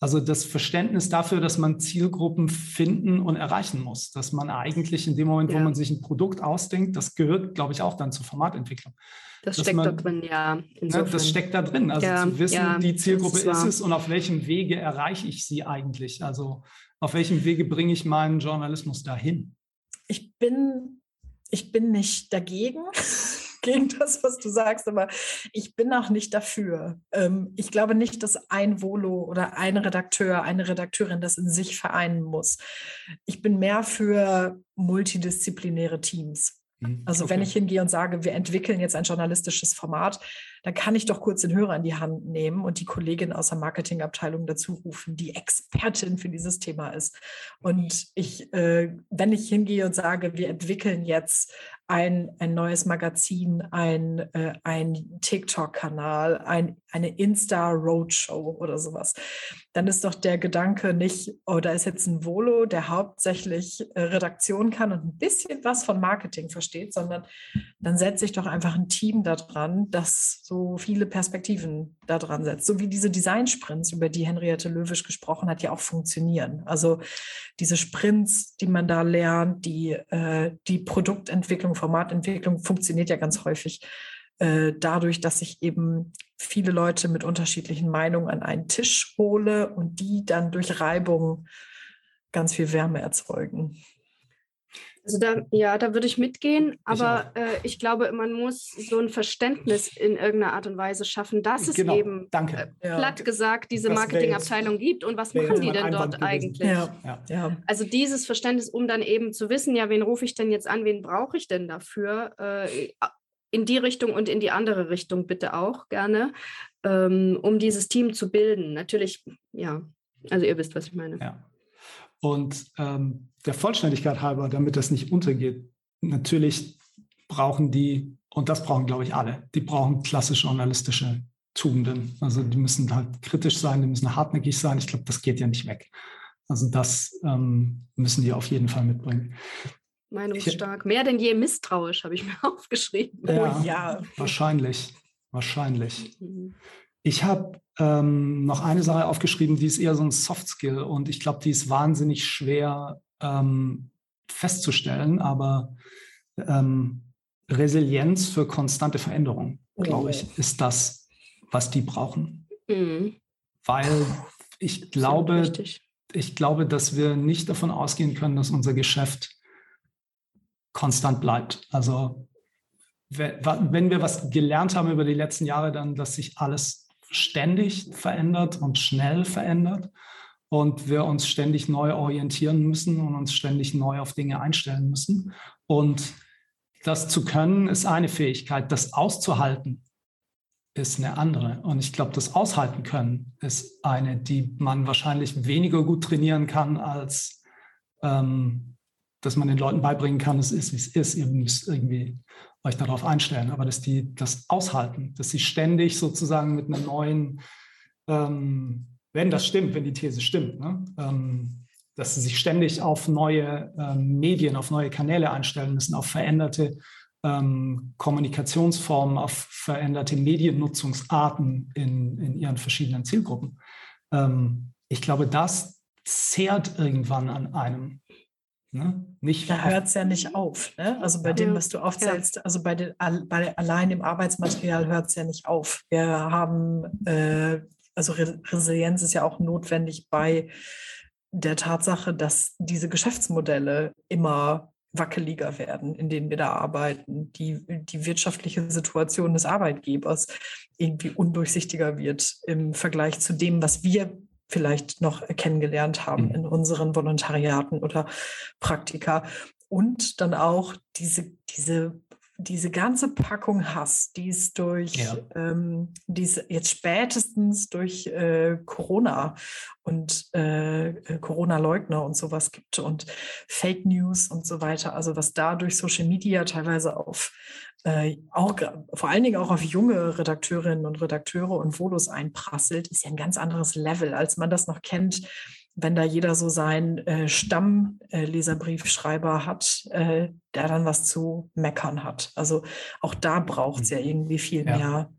Also das Verständnis dafür, dass man Zielgruppen finden und erreichen muss, dass man eigentlich in dem Moment, ja. wo man sich ein Produkt ausdenkt, das gehört, glaube ich, auch dann zur Formatentwicklung. Das steckt man, da drin, ja. Ne, das steckt da drin. Also ja, zu wissen, ja, die Zielgruppe ist, ist es und auf welchem Wege erreiche ich sie eigentlich? Also auf welchem Wege bringe ich meinen Journalismus dahin? Ich bin, ich bin nicht dagegen gegen das, was du sagst, aber ich bin auch nicht dafür. Ähm, ich glaube nicht, dass ein Volo oder ein Redakteur, eine Redakteurin das in sich vereinen muss. Ich bin mehr für multidisziplinäre Teams. Mhm. Also okay. wenn ich hingehe und sage, wir entwickeln jetzt ein journalistisches Format, dann kann ich doch kurz den Hörer in die Hand nehmen und die Kollegin aus der Marketingabteilung dazu rufen, die Expertin für dieses Thema ist. Und ich, äh, wenn ich hingehe und sage, wir entwickeln jetzt ein, ein neues Magazin, ein, äh, ein TikTok-Kanal, ein, eine Insta-Roadshow oder sowas, dann ist doch der Gedanke nicht, oh, da ist jetzt ein Volo, der hauptsächlich äh, Redaktion kann und ein bisschen was von Marketing versteht, sondern dann setze ich doch einfach ein Team da dran, das so viele Perspektiven da dran setzt. So wie diese Design-Sprints, über die Henriette Löwisch gesprochen hat, ja auch funktionieren. Also diese Sprints, die man da lernt, die, äh, die Produktentwicklung Formatentwicklung funktioniert ja ganz häufig äh, dadurch, dass ich eben viele Leute mit unterschiedlichen Meinungen an einen Tisch hole und die dann durch Reibung ganz viel Wärme erzeugen. Also da, ja, da würde ich mitgehen, aber ich, äh, ich, glaube, man muss so ein Verständnis in irgendeiner Art und Weise schaffen, dass es genau, eben danke. Äh, platt gesagt diese Marketingabteilung gibt und was machen die denn dort eigentlich? Ja, ja. Also dieses Verständnis, um dann eben zu wissen, ja, wen rufe ich denn jetzt an, wen brauche ich denn dafür? Äh, in die Richtung und in die andere Richtung bitte auch gerne, ähm, um dieses Team zu bilden. Natürlich, ja, also ihr wisst, was ich meine. Ja. Und ähm, der Vollständigkeit halber, damit das nicht untergeht, natürlich brauchen die, und das brauchen, glaube ich, alle, die brauchen klassische journalistische Tugenden. Also die müssen halt kritisch sein, die müssen hartnäckig sein. Ich glaube, das geht ja nicht weg. Also das ähm, müssen die auf jeden Fall mitbringen. Meinungsstark. Mehr denn je misstrauisch, habe ich mir aufgeschrieben. Ja, oh, ja. wahrscheinlich. Wahrscheinlich. Mhm. Ich habe ähm, noch eine Sache aufgeschrieben, die ist eher so ein Soft Skill und ich glaube, die ist wahnsinnig schwer ähm, festzustellen, aber ähm, Resilienz für konstante Veränderung, glaube ich, oh. ist das, was die brauchen. Mhm. Weil ich glaube, ich glaube, dass wir nicht davon ausgehen können, dass unser Geschäft konstant bleibt. Also wenn wir was gelernt haben über die letzten Jahre, dann, dass sich alles ständig verändert und schnell verändert und wir uns ständig neu orientieren müssen und uns ständig neu auf Dinge einstellen müssen. Und das zu können ist eine Fähigkeit, das auszuhalten ist eine andere. Und ich glaube, das Aushalten können ist eine, die man wahrscheinlich weniger gut trainieren kann, als ähm, dass man den Leuten beibringen kann, es ist, wie es ist. Ihr müsst irgendwie euch darauf einstellen. Aber dass die das aushalten, dass sie ständig sozusagen mit einer neuen ähm, wenn das stimmt, wenn die These stimmt, ne? ähm, dass sie sich ständig auf neue ähm, Medien, auf neue Kanäle einstellen müssen, auf veränderte ähm, Kommunikationsformen, auf veränderte Mediennutzungsarten in, in ihren verschiedenen Zielgruppen. Ähm, ich glaube, das zehrt irgendwann an einem. Ne? Nicht da hört es ja nicht auf. Ne? Also bei dem, was du aufzählst, also bei, den, bei allein dem Arbeitsmaterial hört es ja nicht auf. Wir haben äh, also Resilienz ist ja auch notwendig bei der Tatsache, dass diese Geschäftsmodelle immer wackeliger werden, in denen wir da arbeiten, die, die wirtschaftliche Situation des Arbeitgebers irgendwie undurchsichtiger wird im Vergleich zu dem, was wir vielleicht noch kennengelernt haben mhm. in unseren Volontariaten oder Praktika. Und dann auch diese, diese diese ganze Packung Hass, die es durch, ja. ähm, die jetzt spätestens durch äh, Corona und äh, äh, Corona-Leugner und sowas gibt und Fake News und so weiter, also was da durch Social Media teilweise auf äh, auch vor allen Dingen auch auf junge Redakteurinnen und Redakteure und Volos einprasselt, ist ja ein ganz anderes Level, als man das noch kennt wenn da jeder so seinen äh, Stammleserbriefschreiber äh, hat, äh, der dann was zu meckern hat. Also auch da braucht es ja mhm. irgendwie viel ja. mehr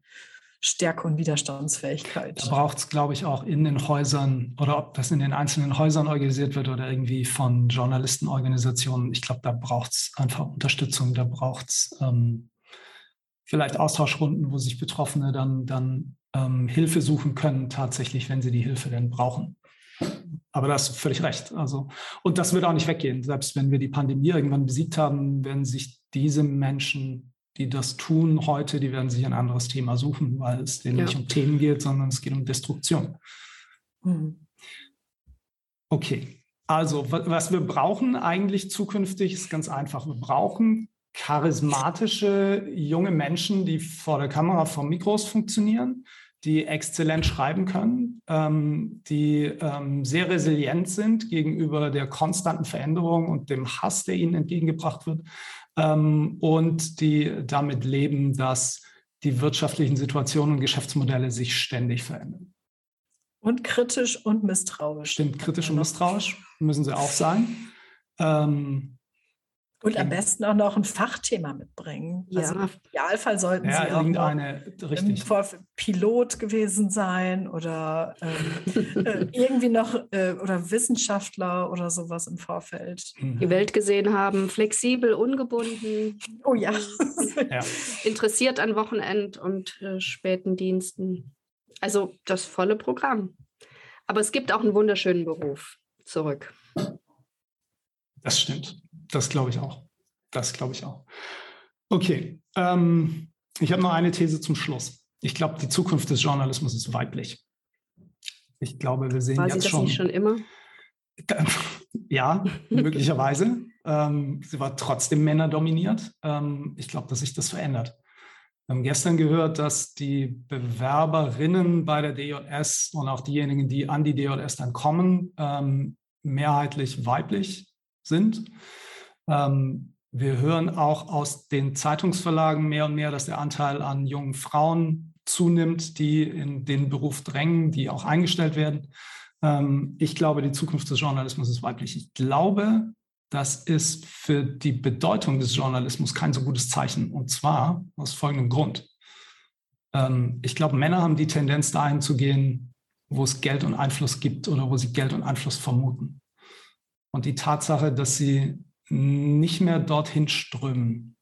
Stärke und Widerstandsfähigkeit. Da braucht es, glaube ich, auch in den Häusern oder ob das in den einzelnen Häusern organisiert wird oder irgendwie von Journalistenorganisationen. Ich glaube, da braucht es einfach Unterstützung, da braucht es ähm, vielleicht Austauschrunden, wo sich Betroffene dann, dann ähm, Hilfe suchen können, tatsächlich, wenn sie die Hilfe denn brauchen. Aber da hast du völlig recht. Also, und das wird auch nicht weggehen. Selbst wenn wir die Pandemie irgendwann besiegt haben, werden sich diese Menschen, die das tun heute, die werden sich ein anderes Thema suchen, weil es denen ja. nicht um Themen geht, sondern es geht um Destruktion. Mhm. Okay, also was wir brauchen eigentlich zukünftig ist ganz einfach. Wir brauchen charismatische junge Menschen, die vor der Kamera, vor Mikros funktionieren, die exzellent schreiben können, ähm, die ähm, sehr resilient sind gegenüber der konstanten Veränderung und dem Hass, der ihnen entgegengebracht wird, ähm, und die damit leben, dass die wirtschaftlichen Situationen und Geschäftsmodelle sich ständig verändern. Und kritisch und misstrauisch. Stimmt, kritisch und misstrauisch müssen sie auch sein. Ähm, und am besten auch noch ein Fachthema mitbringen. Ja. Also im Idealfall sollten ja, Sie auch noch richtig. Pilot gewesen sein oder ähm, äh, irgendwie noch äh, oder Wissenschaftler oder sowas im Vorfeld. Mhm. Die Welt gesehen haben, flexibel, ungebunden. Oh ja. ja. Interessiert an Wochenend und äh, späten Diensten. Also das volle Programm. Aber es gibt auch einen wunderschönen Beruf zurück. Das stimmt. Das glaube ich auch. Das glaube ich auch. Okay. Ähm, ich habe noch eine These zum Schluss. Ich glaube, die Zukunft des Journalismus ist weiblich. Ich glaube, wir sehen War jetzt sie das schon. Nicht schon immer? Ja, möglicherweise. ähm, sie war trotzdem männerdominiert. Ähm, ich glaube, dass sich das verändert. Wir haben gestern gehört, dass die Bewerberinnen bei der DJS und auch diejenigen, die an die DJS dann kommen, ähm, mehrheitlich weiblich sind. Ähm, wir hören auch aus den Zeitungsverlagen mehr und mehr, dass der Anteil an jungen Frauen zunimmt, die in den Beruf drängen, die auch eingestellt werden. Ähm, ich glaube, die Zukunft des Journalismus ist weiblich. Ich glaube, das ist für die Bedeutung des Journalismus kein so gutes Zeichen. Und zwar aus folgendem Grund. Ähm, ich glaube, Männer haben die Tendenz, dahin zu gehen, wo es Geld und Einfluss gibt oder wo sie Geld und Einfluss vermuten. Und die Tatsache, dass sie nicht mehr dorthin strömen,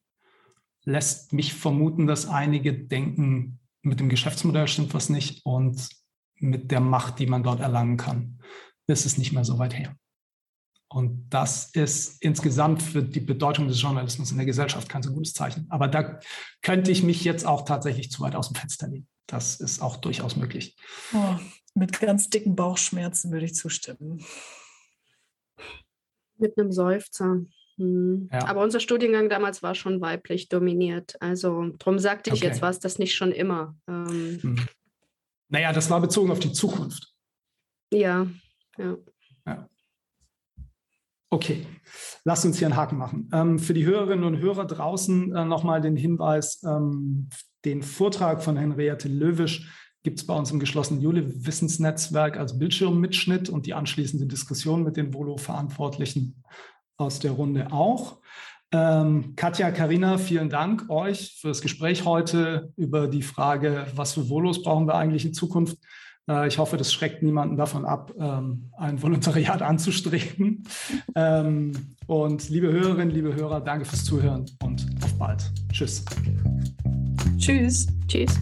lässt mich vermuten, dass einige denken, mit dem Geschäftsmodell stimmt was nicht und mit der Macht, die man dort erlangen kann, ist es nicht mehr so weit her. Und das ist insgesamt für die Bedeutung des Journalismus in der Gesellschaft kein so gutes Zeichen. Aber da könnte ich mich jetzt auch tatsächlich zu weit aus dem Fenster legen. Das ist auch durchaus möglich. Oh, mit ganz dicken Bauchschmerzen würde ich zustimmen. Mit einem Seufzer. Hm. Ja. Aber unser Studiengang damals war schon weiblich dominiert. Also darum sagte ich okay. jetzt, war es das nicht schon immer. Ähm, hm. Naja, das war bezogen auf die Zukunft. Ja, ja. ja. Okay, lasst uns hier einen Haken machen. Ähm, für die Hörerinnen und Hörer draußen äh, nochmal den Hinweis, ähm, den Vortrag von Henriette Löwisch gibt es bei uns im geschlossenen Juli-Wissensnetzwerk als Bildschirmmitschnitt und die anschließende Diskussion mit den Volo-Verantwortlichen aus der Runde auch. Ähm, Katja, Karina, vielen Dank euch für das Gespräch heute über die Frage, was für Volos brauchen wir eigentlich in Zukunft. Äh, ich hoffe, das schreckt niemanden davon ab, ähm, ein Volontariat anzustreben. Ähm, und liebe Hörerinnen, liebe Hörer, danke fürs Zuhören und auf bald. Tschüss. Tschüss. Tschüss.